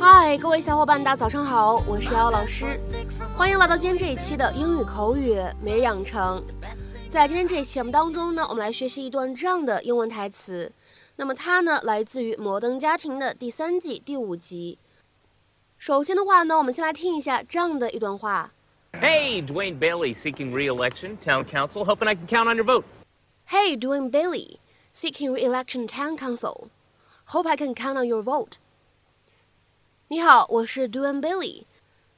嗨，各位小伙伴，大家早上好，我是瑶老师，欢迎来到今天这一期的英语口语每日养成。在今天这一期节目当中呢，我们来学习一段这样的英文台词。那么它呢，来自于《摩登家庭》的第三季第五集。首先的话呢，我们先来听一下这样的一段话。Hey, Dwayne Bailey seeking re-election, town council, hoping I can count on your vote. Hey, Dwayne Bailey, seeking re-election town council. Hope I can count on your vote. 你好，我是 Dwayne Bailey，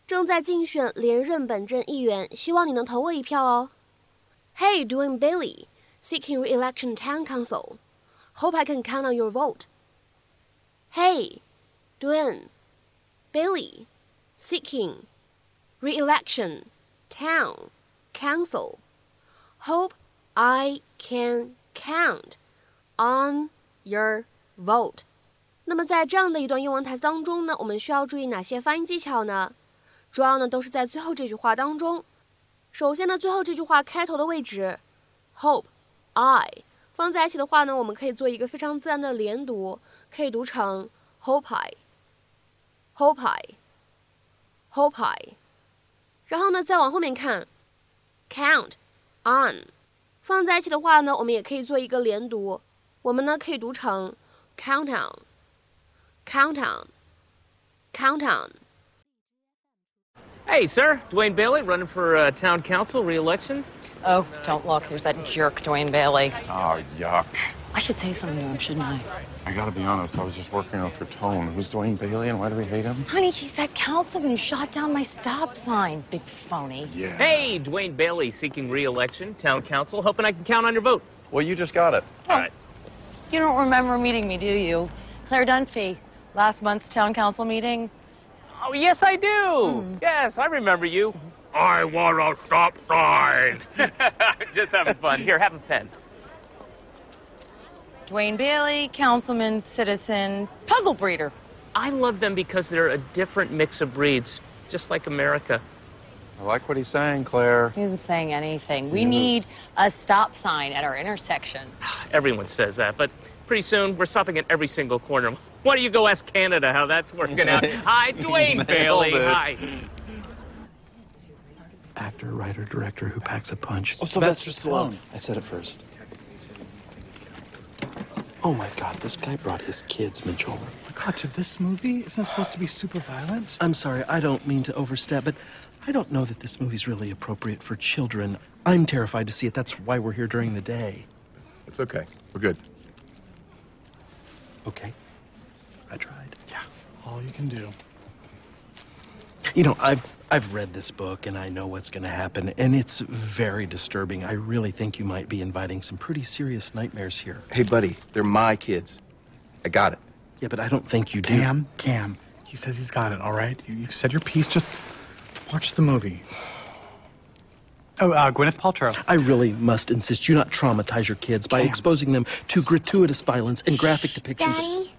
正在竞选连任本镇议员，希望你能投我一票哦。Hey, Dwayne Bailey, seeking re-election town council. Hope I can count on your vote. Hey, Dwayne Bailey, seeking re-election town council. Hope I can count on your vote. 那么在这样的一段英文台词当中呢，我们需要注意哪些发音技巧呢？主要呢都是在最后这句话当中。首先呢，最后这句话开头的位置，hope I 放在一起的话呢，我们可以做一个非常自然的连读，可以读成 hopi hopi hopi。然后呢，再往后面看，count on 放在一起的话呢，我们也可以做一个连读，我们呢可以读成 count on，count on，count on。Hey, sir, Duane Bailey running for uh, town council re-election. Oh, don't look. There's that jerk, Duane Bailey. Oh, yuck. I should say something to him, shouldn't I? I gotta be honest, I was just working on your Tone. Who's Duane Bailey and why do we hate him? Honey, he's that councilman who shot down my stop sign. Big phony. Yeah. Hey, Duane Bailey seeking re-election, town council, hoping I can count on your vote. Well, you just got it. All right. You don't remember meeting me, do you? Claire Dunphy, last month's town council meeting. Oh, yes, I do. Hmm. Yes, I remember you. I want a stop sign. just having fun. Here, have a pen. Duane Bailey, councilman, citizen, puggle breeder. I love them because they're a different mix of breeds, just like America. I like what he's saying, Claire. He isn't saying anything. We Yes. need a stop sign at our intersection. Everyone says that, but pretty soon we're stopping at every single corner. Why don't you go ask Canada how that's working out? Hi, Duane Bailey. it. Hi. actor, writer, director who packs a punch. Oh, Sylvester Stallone. I said it first. Oh my God, this guy brought his kids, Mitchell. God, to this movie? Isn't it supposed to be super violent? I'm sorry, I don't mean to overstep, but I don't know that this movie's really appropriate for children. I'm terrified to see it. That's why we're here during the day. It's okay. We're good. Okay. I tried. Yeah, all you can do. You know, I've I've read this book and I know what's going to happen, and it's very disturbing. I really think you might be inviting some pretty serious nightmares here. Hey, buddy, they're my kids. I got it. Yeah, but I don't think you do. Cam, Cam, he says he's got it, all right? You, you've said your piece. Just watch the movie. Oh, uh, Gwyneth Paltrow. I really must insist you not traumatize your kids by Cam. exposing them to gratuitous violence and graphic depictions. Daddy, I'm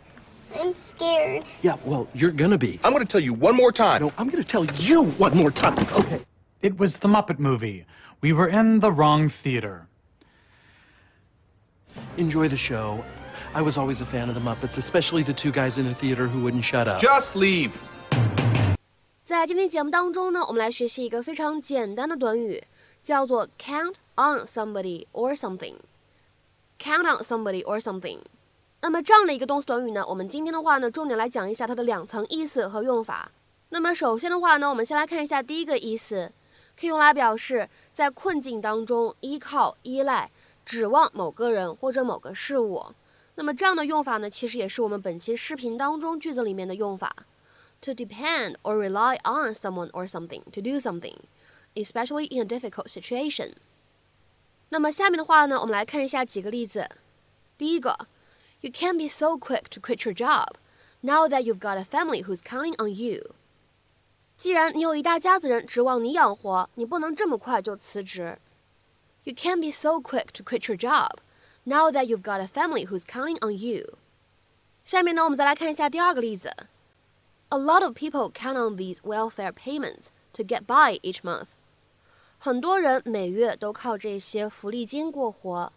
scared. Yeah, well, you're gonna be. I'm going to tell you one more time. No, I'm gonna tell you one more time. Okay. It was the Muppet movie. We were in the wrong theater. Enjoy the show. I was always a fan of the Muppets, especially the two guys in the theater who wouldn't shut up. Just leave. 在今天节目当中呢，我们来学习一个非常简单的短语，叫做 count on somebody or something。count on somebody or something。 那么这样的一个动词短语呢，我们今天的话呢，重点来讲一下它的两层意思和用法。那么首先的话呢，我们先来看一下第一个意思，可以用来表示在困境当中依靠、依赖、指望某个人或者某个事物。那么这样的用法呢，其实也是我们本期视频当中句子里面的用法。to depend or rely on someone or something to do something, especially in a difficult situation. 那么下面的话呢，我们来看一下几个例子。第一个 ，You can't be so quick to quit your job now that you've got a family who's counting on you. 既然你有一大家子人指望你养活，你不能这么快就辞职。You can't be so quick to quit your job now that you've got a family who's counting on you. 下面呢，我们再来看一下第二个例子。 A lot of people count on these welfare payments to get by each month. 很多人每月都靠这些福利金过活。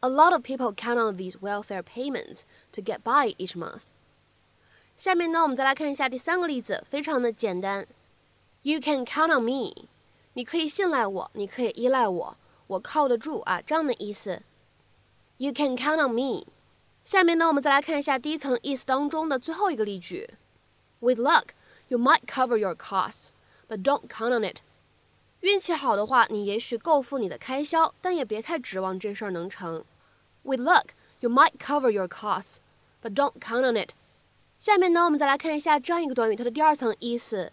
A lot of people count on these welfare payments to get by each month. 下面呢，我们再来看一下第三个例子，非常的简单。You can count on me，你可以信赖我，你可以依赖我，我靠得住啊，这样的意思。You can count on me。下面呢，我们再来看一下第一层意思当中的最后一个例句。With luck, you might cover your costs, but don't count on it. 运气好的话，你也许够付你的开销，但也别太指望这事儿能成。With luck, you might cover your costs, but don't count on it. 下面呢，我们再来看一下这样一个短语，它的第二层意思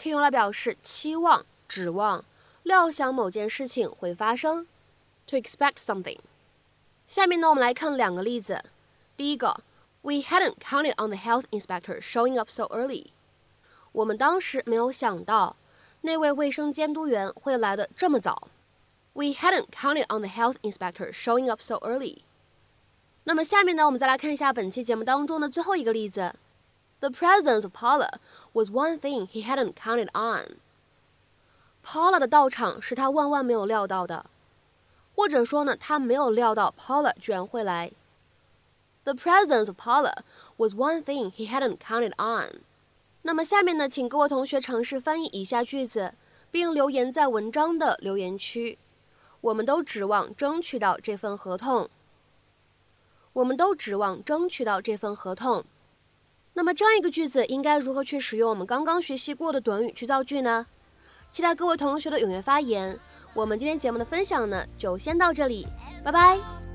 可以用来表示期望、指望、料想某件事情会发生。To expect something. 下面呢，我们来看两个例子。第一个，We hadn't counted on the health inspector showing up so early。我们当时没有想到那位卫生监督员会来的这么早。We hadn't counted on the health inspector showing up so early。那么下面呢，我们再来看一下本期节目当中的最后一个例子。The presence of Paula was one thing he hadn't counted on。Paula 的到场是他万万没有料到的，或者说呢，他没有料到 Paula 居然会来。The presence of Paula was one thing he hadn't counted on。 那么下面呢，请各位同学尝试翻译以下句子，并留言在文章的留言区。我们都指望争取到这份合同。我们都指望争取到这份合同。那么这样一个句子应该如何去使用我们刚刚学习过的短语去造句呢？期待各位同学的踊跃发言。我们今天节目的分享呢，就先到这里，拜拜。